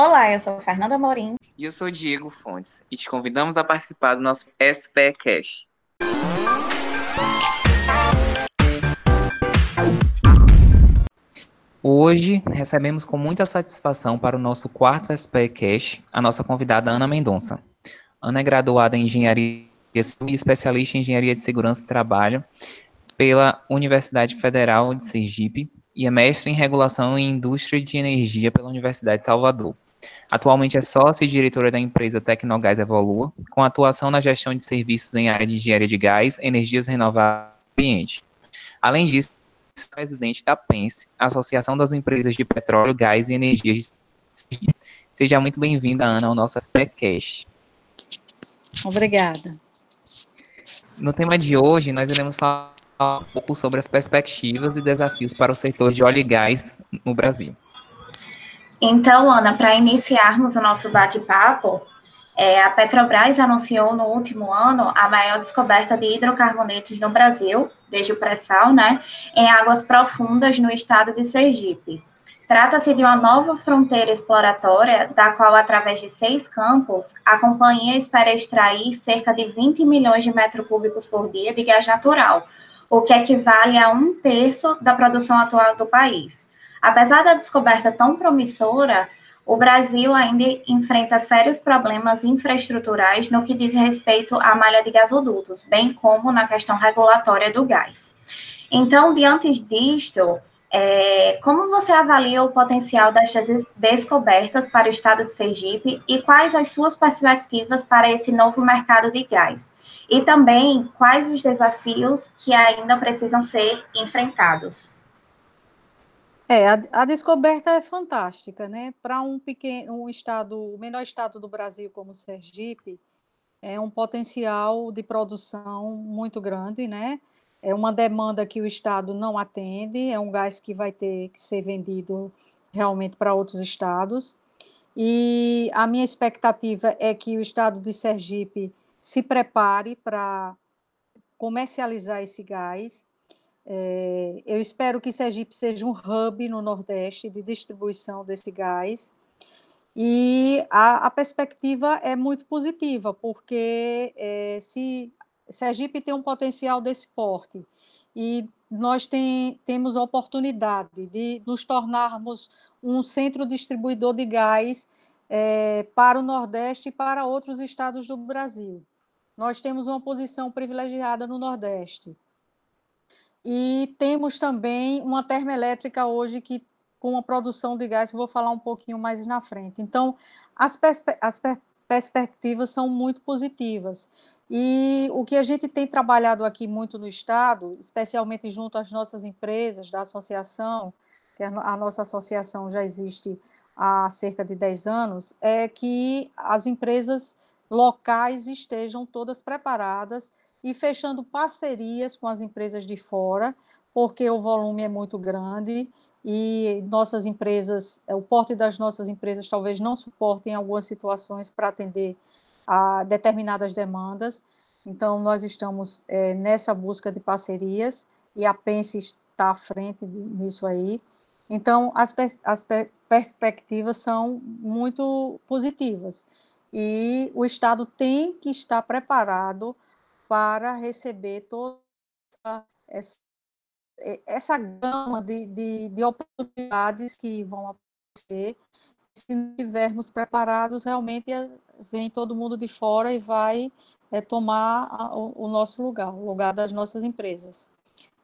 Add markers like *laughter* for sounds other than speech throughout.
Olá, eu sou Fernanda Morim. E eu sou Diego Fontes. E te convidamos a participar do nosso SPE Cash. Hoje recebemos com muita satisfação para o nosso quarto SPE Cash a nossa convidada Ana Mendonça. Ana é graduada em Engenharia e especialista em Engenharia de Segurança e Trabalho pela Universidade Federal de Sergipe e é mestre em Regulação em Indústria de Energia pela Universidade de Salvador. Atualmente é sócia e diretora da empresa Tecnogás Evolua, com atuação na gestão de serviços em área de engenharia de gás, energias renováveis e ambiente. Além disso, é presidente da PENSE, Associação das Empresas de Petróleo, Gás e Energias. Seja muito bem-vinda, Ana, ao nosso Aspectcast. Obrigada. No tema de hoje, nós iremos falar um pouco sobre as perspectivas e desafios para o setor de óleo e gás no Brasil. Então, Ana, para iniciarmos o nosso bate-papo, é, a Petrobras anunciou no último ano a maior descoberta de hidrocarbonetos no Brasil, desde o pré-sal, né, em águas profundas no estado de Sergipe. Trata-se de uma nova fronteira exploratória, da qual, através de seis campos, a companhia espera extrair cerca de 20 milhões de metros cúbicos por dia de gás natural, o que equivale a um terço da produção atual do país. Apesar da descoberta tão promissora, o Brasil ainda enfrenta sérios problemas infraestruturais no que diz respeito à malha de gasodutos, bem como na questão regulatória do gás. Então, diante disto, é, como você avalia o potencial destas descobertas para o estado de Sergipe e quais as suas perspectivas para esse novo mercado de gás? E também quais os desafios que ainda precisam ser enfrentados? É, a, a descoberta é fantástica, né? Para um pequeno, um estado, o menor estado do Brasil como Sergipe, é um potencial de produção muito grande, né? É uma demanda que o estado não atende, é um gás que vai ter que ser vendido realmente para outros estados. E a minha expectativa é que o estado de Sergipe se prepare para comercializar esse gás é, eu espero que Sergipe seja um hub no Nordeste de distribuição desse gás. E a, a perspectiva é muito positiva, porque é, se Sergipe tem um potencial desse porte e nós tem, temos a oportunidade de nos tornarmos um centro distribuidor de gás é, para o Nordeste e para outros estados do Brasil. Nós temos uma posição privilegiada no Nordeste. E temos também uma termoelétrica hoje que com a produção de gás, vou falar um pouquinho mais na frente. Então, as, perspe as per perspectivas são muito positivas. E o que a gente tem trabalhado aqui muito no Estado, especialmente junto às nossas empresas da associação, que a nossa associação já existe há cerca de 10 anos, é que as empresas locais estejam todas preparadas e fechando parcerias com as empresas de fora, porque o volume é muito grande e nossas empresas, é, o porte das nossas empresas talvez não suportem algumas situações para atender a determinadas demandas. Então, nós estamos é, nessa busca de parcerias e a Pense está à frente nisso aí. Então, as, as perspectivas são muito positivas e o Estado tem que estar preparado para receber toda essa, essa gama de, de, de oportunidades que vão aparecer. Se não estivermos preparados, realmente eh, vem todo mundo de fora e vai é, tomar a, o, o, nosso lugar, o lugar das nossas empresas.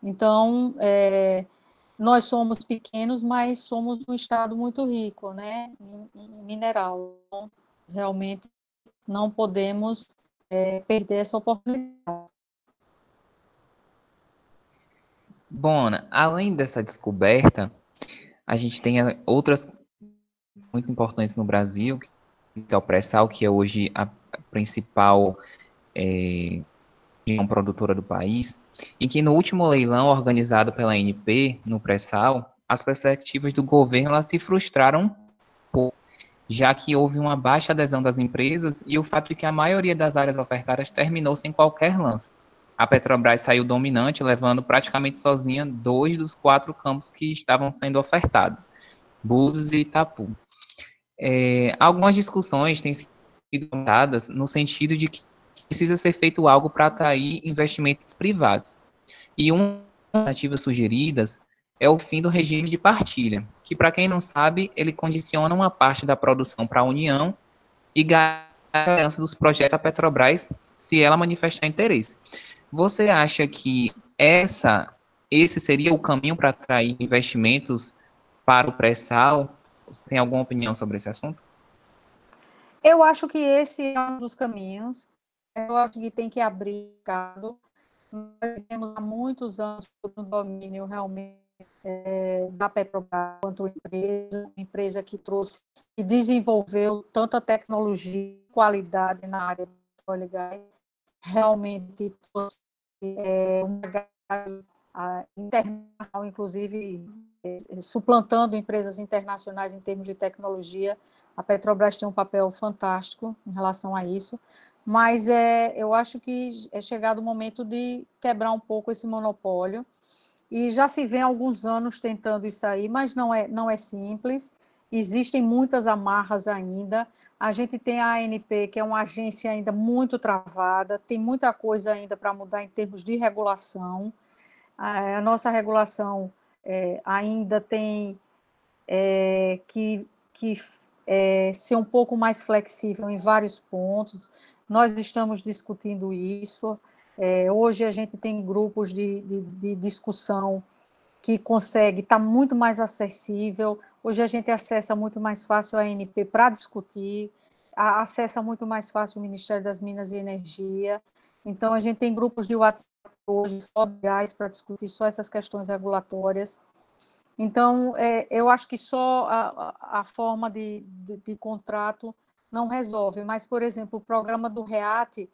Então, é, nós somos pequenos, mas somos um estado muito rico, né, em, em mineral. Então, realmente não podemos é, perder essa oportunidade. Bom, além dessa descoberta, a gente tem outras muito importantes no Brasil, que é o pré-sal, que é hoje a principal é, produtora do país, e que no último leilão organizado pela ANP, no pré-sal, as perspectivas do governo se frustraram já que houve uma baixa adesão das empresas e o fato de que a maioria das áreas ofertadas terminou sem qualquer lance. A Petrobras saiu dominante, levando praticamente sozinha dois dos quatro campos que estavam sendo ofertados, Búzios e Itapu. é, algumas discussões têm sido dadas no sentido de que precisa ser feito algo para atrair investimentos privados. E uma alternativa sugeridas é o fim do regime de partilha, que, para quem não sabe, ele condiciona uma parte da produção para a União e garante dos projetos da Petrobras se ela manifestar interesse. Você acha que essa, esse seria o caminho para atrair investimentos para o pré-sal? Você tem alguma opinião sobre esse assunto? Eu acho que esse é um dos caminhos. Eu acho que tem que abrir mercado. Nós temos há muitos anos no domínio realmente é, da Petrobras quanto empresa, empresa que trouxe e desenvolveu tanta tecnologia, qualidade na área do petróleo e gás, realmente trouxe é, uma internacional, inclusive é, suplantando empresas internacionais em termos de tecnologia. A Petrobras tem um papel fantástico em relação a isso, mas é, eu acho que é chegado o momento de quebrar um pouco esse monopólio e já se vê alguns anos tentando isso aí, mas não é, não é simples. Existem muitas amarras ainda. A gente tem a ANP, que é uma agência ainda muito travada, tem muita coisa ainda para mudar em termos de regulação. A, nossa regulação é, ainda tem é, que, que é, ser um pouco mais flexível em vários pontos. Nós estamos discutindo isso. É, hoje a gente tem grupos de, de, de discussão que consegue estar tá muito mais acessível. Hoje a gente acessa muito mais fácil a ANP para discutir, a, acessa muito mais fácil o Ministério das Minas e Energia. Então a gente tem grupos de WhatsApp hoje só gás para discutir só essas questões regulatórias. Então, é, eu acho que só a, a forma de, de, de, contrato não resolve, mas, por exemplo, o programa do REAT,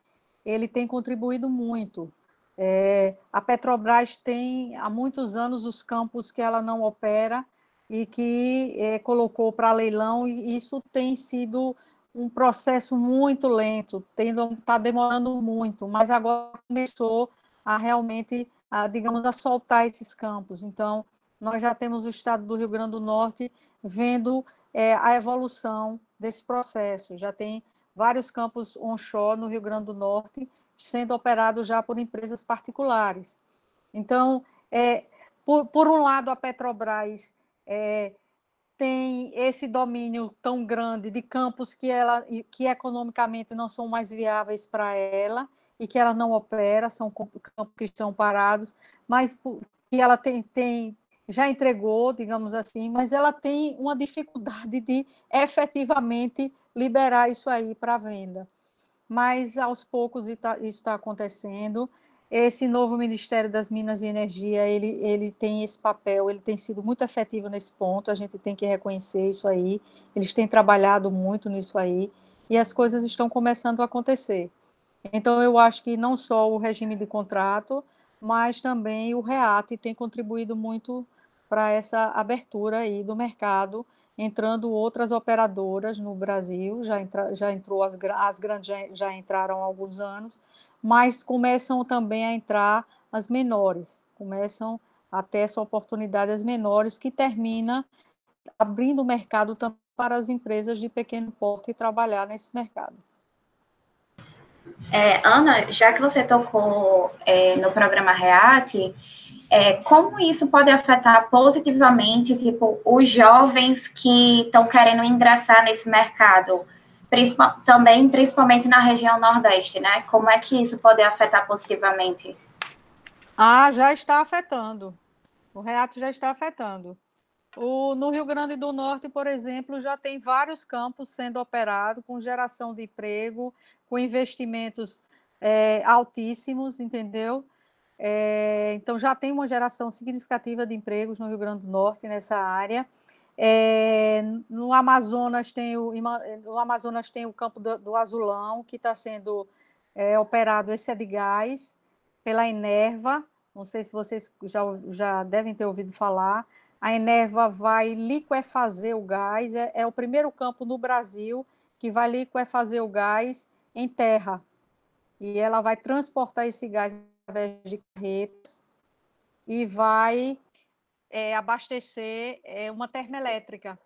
ele tem contribuído muito. É, a Petrobras tem há muitos anos os campos que ela não opera e que é, colocou para leilão, e isso tem sido um processo muito lento, está demorando muito, mas agora começou a realmente, a, digamos, a soltar esses campos. Então, nós já temos o estado do Rio Grande do Norte vendo é, a evolução desse processo. Já tem vários campos onshore no Rio Grande do Norte sendo operados já por empresas particulares. Então, é, por, por um lado, a Petrobras é, tem esse domínio tão grande de campos que, ela, que economicamente não são mais viáveis para ela e que ela não opera, são campos que estão parados, mas que ela tem, tem já entregou, digamos assim, mas ela tem uma dificuldade de efetivamente liberar isso aí para venda. Mas aos poucos isso está acontecendo. Esse novo Ministério das Minas e Energia, ele, ele tem esse papel, ele tem sido muito efetivo nesse ponto, a gente tem que reconhecer isso aí. Eles têm trabalhado muito nisso aí e as coisas estão começando a acontecer. Então, eu acho que não só o regime de contrato, mas também o REAT tem contribuído muito para essa abertura aí do mercado entrando outras operadoras no Brasil, já, entra, já entrou as, as grandes já entraram há alguns anos, mas começam também a entrar as menores, começam a ter essa oportunidade as menores que termina abrindo o mercado também para as empresas de pequeno porte trabalhar nesse mercado. É, Ana, já que você tocou é, no programa REAT, é, como isso pode afetar positivamente, tipo, os jovens que estão querendo ingressar nesse mercado, principal, também principalmente na região Nordeste, né? Como é que isso pode afetar positivamente? Ah, já está afetando. O reato já está afetando. O, no Rio Grande do Norte, por exemplo, já tem vários campos sendo operados com geração de emprego, com investimentos é, altíssimos, entendeu? É, então, já tem uma geração significativa de empregos no Rio Grande do Norte nessa área. É, no Amazonas tem o no Amazonas tem o campo do, do Azulão que está sendo é, operado. Esse é de gás pela Enerva. Não sei se vocês já, já devem ter ouvido falar. A Enerva vai liquefazer o gás. É, é o primeiro campo no Brasil que vai liquefazer o gás em terra. E ela vai transportar esse gás através de carretas e vai é, abastecer é, uma termoelétrica.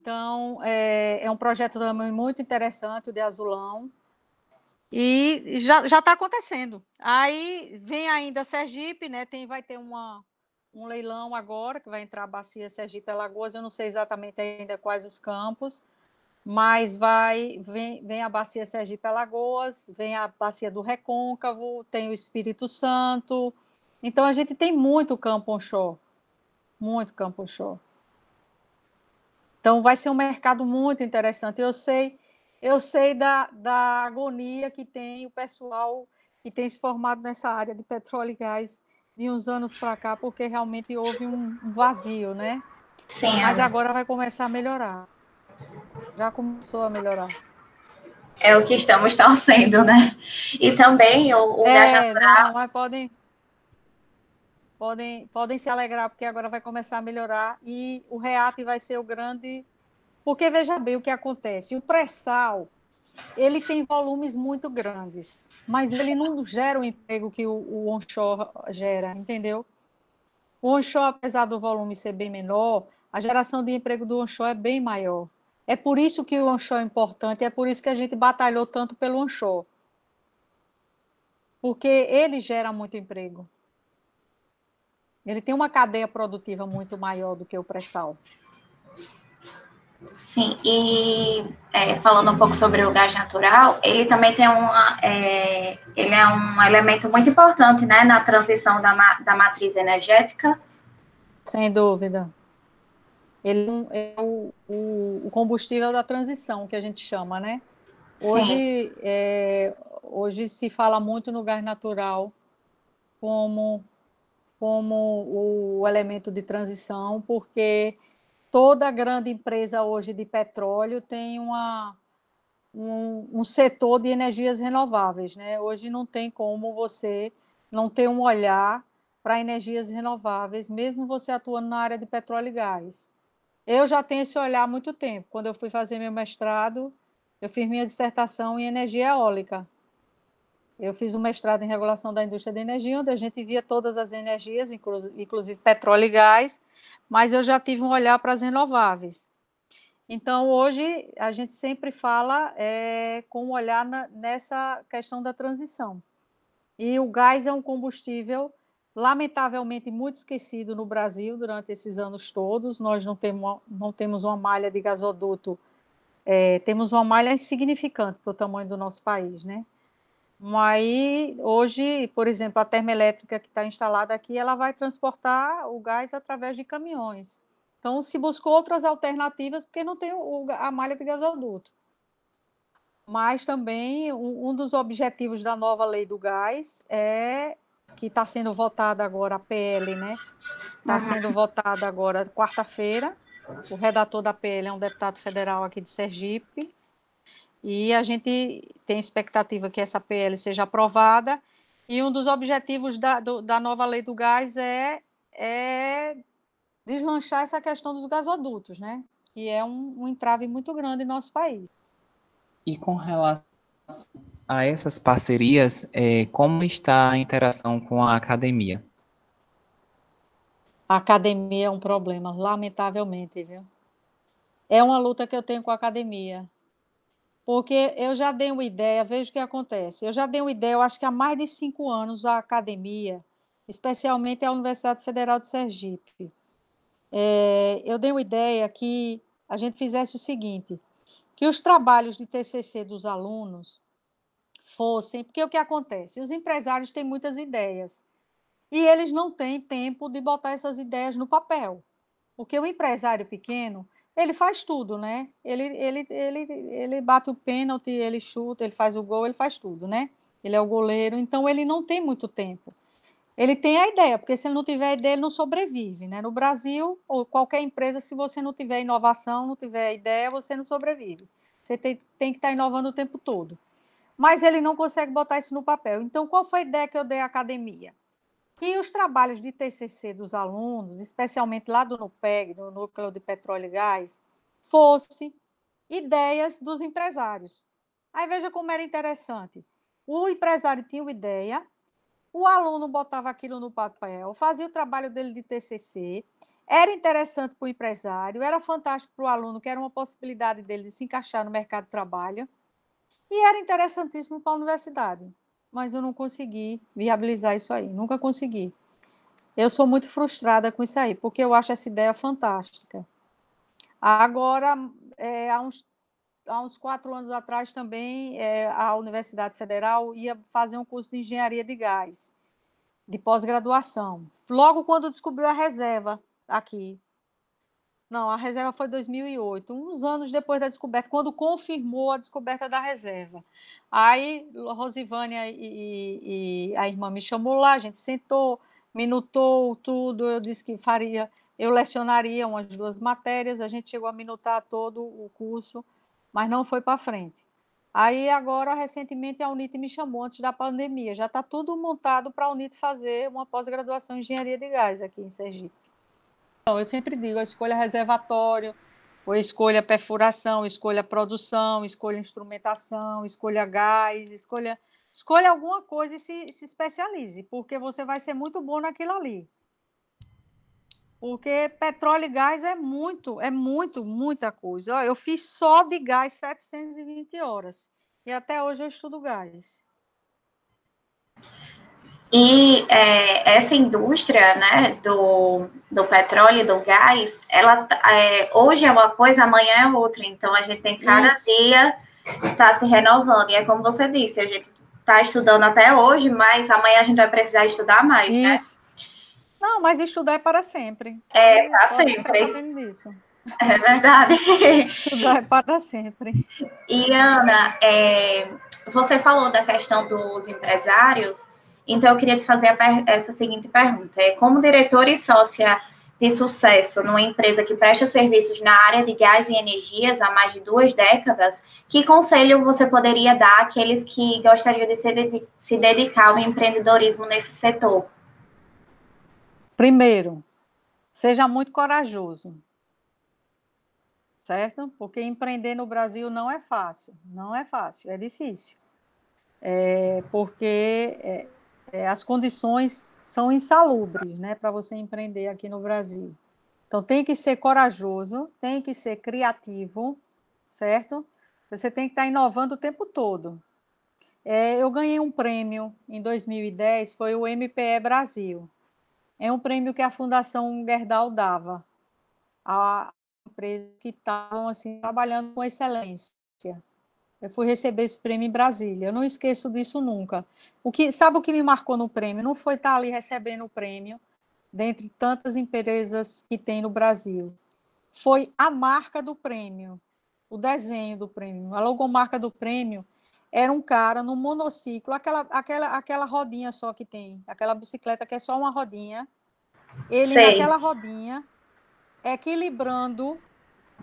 Então, é, é um projeto também muito interessante, o de Azulão, e já está acontecendo. Aí vem ainda Sergipe, né? Tem, vai ter uma, um leilão agora, que vai entrar a bacia Sergipe Alagoas, eu não sei exatamente ainda quais os campos, mas vai vem, vem a bacia Sergipe Alagoas, vem a bacia do Recôncavo, tem o Espírito Santo. Então a gente tem muito campo onshore, muito campo onshore. Então vai ser um mercado muito interessante. Eu sei eu sei da, da agonia que tem o pessoal que tem se formado nessa área de petróleo e gás de uns anos para cá, porque realmente houve um vazio, né? Sim. Mas agora vai começar a melhorar. Já começou a melhorar. É o que estamos torcendo, né? E também o, o é. Não, mas podem, podem, podem se alegrar, porque agora vai começar a melhorar e o REAT vai ser o grande porque veja bem o que acontece. O pré-sal, ele tem volumes muito grandes, mas ele não gera o emprego que o, o onshore gera, entendeu? O onshore, apesar do volume ser bem menor, a geração de emprego do onshore é bem maior. É por isso que o onshore é importante, é por isso que a gente batalhou tanto pelo onshore. Porque ele gera muito emprego. Ele tem uma cadeia produtiva muito maior do que o pré-sal. Sim, e é, falando um pouco sobre o gás natural, ele também tem uma, é, ele é um elemento muito importante, né, na transição da, da matriz energética. Sem dúvida. Ele é o, o, o combustível da transição, que a gente chama, né? Hoje, é, hoje se fala muito no gás natural como, como o elemento de transição, porque toda grande empresa hoje de petróleo tem uma, um, um, setor de energias renováveis. Né? Hoje não tem como você não ter um olhar para energias renováveis, mesmo você atuando na área de petróleo e gás. Eu já tenho esse olhar há muito tempo. Quando eu fui fazer meu mestrado, eu fiz minha dissertação em energia eólica. Eu fiz um mestrado em regulação da indústria de energia, onde a gente via todas as energias, inclusive petróleo e gás, mas eu já tive um olhar para as renováveis. Então, hoje, a gente sempre fala é, com um olhar na, nessa questão da transição. E o gás é um combustível, lamentavelmente, muito esquecido no Brasil durante esses anos todos. Nós não temos, não temos uma malha de gasoduto, é, temos uma malha insignificante para o tamanho do nosso país, né? Aí, hoje, por exemplo, a termoelétrica que está instalada aqui, ela vai transportar o gás através de caminhões. Então, se buscou outras alternativas, porque não tem o, a malha de gasoduto. Mas também, um, um dos objetivos da nova lei do gás é que está sendo votada agora, a PL, né? Está uhum. sendo votada agora quarta-feira. O redator da PL é um deputado federal aqui de Sergipe, e a gente tem expectativa que essa PL seja aprovada. E um dos objetivos da, do, da nova lei do gás é, é deslanchar essa questão dos gasodutos, né? que é um, um entrave muito grande em nosso país. E com relação a essas parcerias, é, como está a interação com a academia? A academia é um problema, lamentavelmente, viu? É uma luta que eu tenho com a academia porque eu já dei uma ideia, veja o que acontece. Eu já dei uma ideia, eu acho que há mais de cinco anos, a academia, especialmente a Universidade Federal de Sergipe, é, eu dei uma ideia que a gente fizesse o seguinte: que os trabalhos de TCC dos alunos fossem, porque o que acontece? Os empresários têm muitas ideias e eles não têm tempo de botar essas ideias no papel, porque o empresário pequeno ele faz tudo, né? Ele, ele, ele, ele bate o pênalti, ele chuta, ele faz o gol, ele faz tudo, né? Ele é o goleiro, então ele não tem muito tempo. Ele tem a ideia, porque se ele não tiver ideia, ele não sobrevive, né? No Brasil, ou qualquer empresa, se você não tiver inovação, não tiver ideia, você não sobrevive. Você tem, tem que estar inovando o tempo todo. Mas ele não consegue botar isso no papel. Então, qual foi a ideia que eu dei à academia? E os trabalhos de TCC dos alunos, especialmente lá do NUPEG, no Núcleo de Petróleo e Gás, fosse ideias dos empresários. Aí veja como era interessante. O empresário tinha uma ideia, o aluno botava aquilo no papel, fazia o trabalho dele de TCC, era interessante para o empresário, era fantástico para o aluno, que era uma possibilidade dele de se encaixar no mercado de trabalho, e era interessantíssimo para a universidade. Mas eu não consegui viabilizar isso aí, nunca consegui. Eu sou muito frustrada com isso aí, porque eu acho essa ideia fantástica. Agora, é, há, uns, há uns quatro anos atrás também, é, a Universidade Federal ia fazer um curso de engenharia de gás, de pós-graduação. Logo quando descobriu a reserva aqui. Não, a reserva foi 2008, uns anos depois da descoberta, quando confirmou a descoberta da reserva. Aí, Rosivânia e, e, e a irmã me chamou lá, a gente sentou, minutou tudo, eu disse que faria, eu lecionaria umas duas matérias, a gente chegou a minutar todo o curso, mas não foi para frente. Aí agora, recentemente, a Unite me chamou antes da pandemia, já está tudo montado para a Unite fazer uma pós-graduação em engenharia de gás aqui em Sergipe. Então, eu sempre digo, a escolha reservatório, ou escolha perfuração, escolha produção, escolha instrumentação, escolha gás, escolha Escolha alguma coisa e se, se especialize, porque você vai ser muito bom naquilo ali. Porque petróleo e gás é muito, é muito, muita coisa. eu fiz só de gás 720 horas. E até hoje eu estudo gás. E é, essa indústria né, do, do petróleo e do gás, ela é, hoje é uma coisa, amanhã é outra. Então a gente tem cada Isso. dia está se renovando. E é como você disse, a gente está estudando até hoje, mas amanhã a gente vai precisar estudar mais, né? Isso. né? Não, mas estudar é para sempre. É, para sempre. Disso. É verdade. *laughs* Estudar é para sempre. E, Ana, é, você falou da questão dos empresários, então eu queria te fazer essa seguinte pergunta. É, como diretora e sócia de sucesso numa empresa que presta serviços na área de gás e energias há mais de duas décadas, que conselho você poderia dar àqueles que gostariam de se, se dedicar ao empreendedorismo nesse setor? Primeiro, seja muito corajoso, certo? Porque empreender no Brasil não é fácil, não é fácil, é difícil. É, porque é, as condições são insalubres né, para você empreender aqui no Brasil. Então, tem que ser corajoso, tem que ser criativo, certo? Você tem que estar inovando o tempo todo. É, eu ganhei um prêmio em 2010, foi o MPE Brasil. É um prêmio que a Fundação Gerdau dava a empresas que estavam assim, trabalhando com excelência. Eu fui receber esse prêmio em Brasília. Eu não esqueço disso nunca. O que, sabe o que me marcou no prêmio? Não foi estar ali recebendo o prêmio, dentre tantas empresas que tem no Brasil. Foi a marca do prêmio, o desenho do prêmio, a logomarca do prêmio era um cara no monociclo, aquela, aquela, aquela rodinha só que tem, aquela bicicleta que é só uma rodinha. Ele Sei. naquela rodinha, equilibrando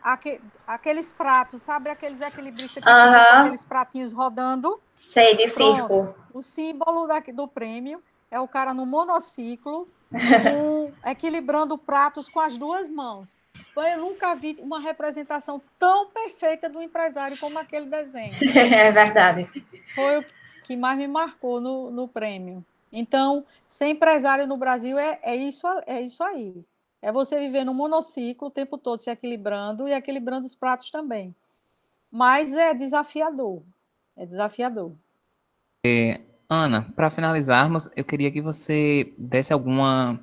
aqu, aqueles pratos, sabe aqueles equilibristas que uhum. aqueles pratinhos rodando? Sei, de circo. O símbolo da, do prêmio é o cara no monociclo, *laughs* com, equilibrando pratos com as duas mãos. Eu nunca vi uma representação tão perfeita do empresário como aquele desenho. *laughs* É verdade. Foi o que mais me marcou no, no prêmio. Então, ser empresário no Brasil é, é, isso, é isso aí. É você viver no monociclo o tempo todo se equilibrando e equilibrando os pratos também. Mas é desafiador. É desafiador. É, Ana, para finalizarmos, eu queria que você desse alguma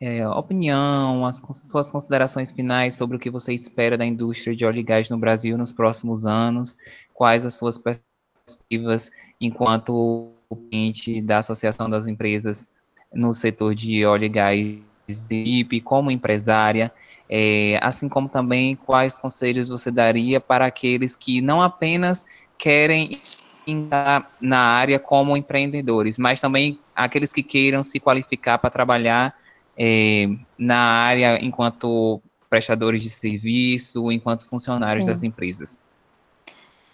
é, opinião, as suas considerações finais sobre o que você espera da indústria de óleo e gás no Brasil nos próximos anos, quais as suas perspectivas enquanto cliente da Associação das Empresas no setor de óleo e gás equipe, como empresária, é, assim como também quais conselhos você daria para aqueles que não apenas querem entrar na área como empreendedores, mas também aqueles que queiram se qualificar para trabalhar é, na área enquanto prestadores de serviço, enquanto funcionários Sim. das empresas.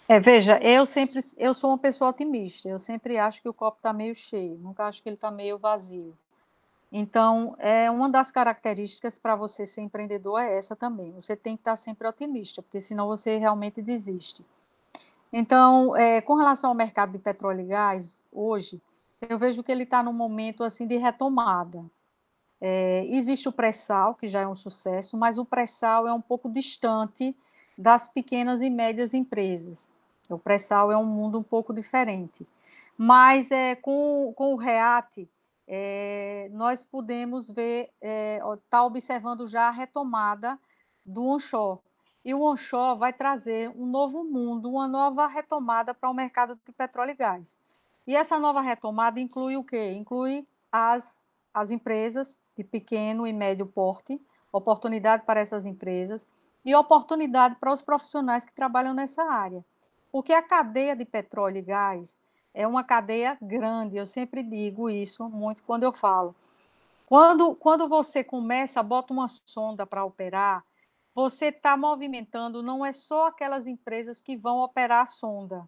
É, veja, eu sempre, eu sou uma pessoa otimista. Eu sempre acho que o copo está meio cheio. Nunca acho que ele está meio vazio. Então, é uma das características para você ser empreendedor é essa também. Você tem que estar sempre otimista, porque senão você realmente desiste. Então, é, com relação ao mercado de petróleo e gás, hoje, eu vejo que ele está num momento assim de retomada. É, existe o pré-sal, que já é um sucesso, mas o pré-sal é um pouco distante das pequenas e médias empresas. O pré-sal é um mundo um pouco diferente. Mas é, com, com o REAT, é, nós podemos ver, está é, tá observando já a retomada do onshore. E o onshore vai trazer um novo mundo, uma nova retomada para o mercado de petróleo e gás. E essa nova retomada inclui o quê? Inclui as, as empresas de pequeno e médio porte, oportunidade para essas empresas e oportunidade para os profissionais que trabalham nessa área. Porque a cadeia de petróleo e gás é uma cadeia grande, eu sempre digo isso muito quando eu falo. Quando, quando você começa, bota uma sonda para operar, você está movimentando, não é só aquelas empresas que vão operar a sonda.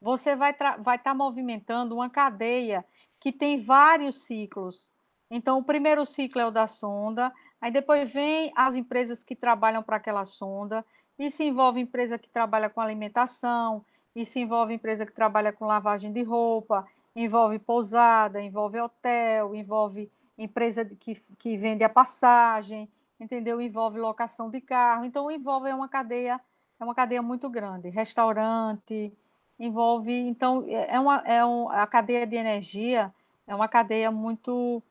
Você vai estar vai tá movimentando uma cadeia que tem vários ciclos. Então, o primeiro ciclo é o da sonda, aí depois vem as empresas que trabalham para aquela sonda, se envolve empresa que trabalha com alimentação, se envolve empresa que trabalha com lavagem de roupa, envolve pousada, envolve hotel, envolve empresa que, que vende a passagem, entendeu? Envolve locação de carro. Então, envolve é uma cadeia, é uma cadeia muito grande. Restaurante, envolve. Então, é uma, é um, a cadeia de energia é uma cadeia muito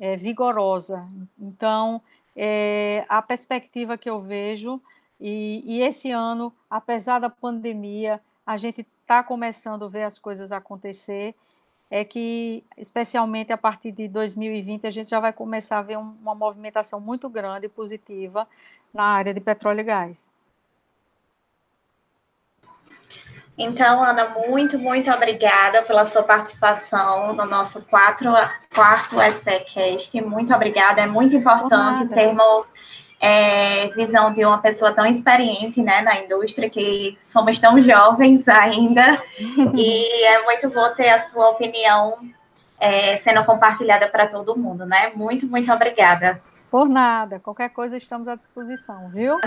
é, vigorosa. Então, é, a perspectiva que eu vejo, e, e esse ano, apesar da pandemia, a gente está começando a ver as coisas acontecer, é que, especialmente a partir de 2020, a gente já vai começar a ver um, uma movimentação muito grande e positiva na área de petróleo e gás. Então, Ana, muito, muito obrigada pela sua participação no nosso quatro, quarto SPCast. Muito obrigada. É muito importante termos é, visão de uma pessoa tão experiente né, na indústria, que somos tão jovens ainda, *laughs* e é muito bom ter a sua opinião é, sendo compartilhada para todo mundo, né? Muito, muito obrigada. Por nada, qualquer coisa estamos à disposição, viu?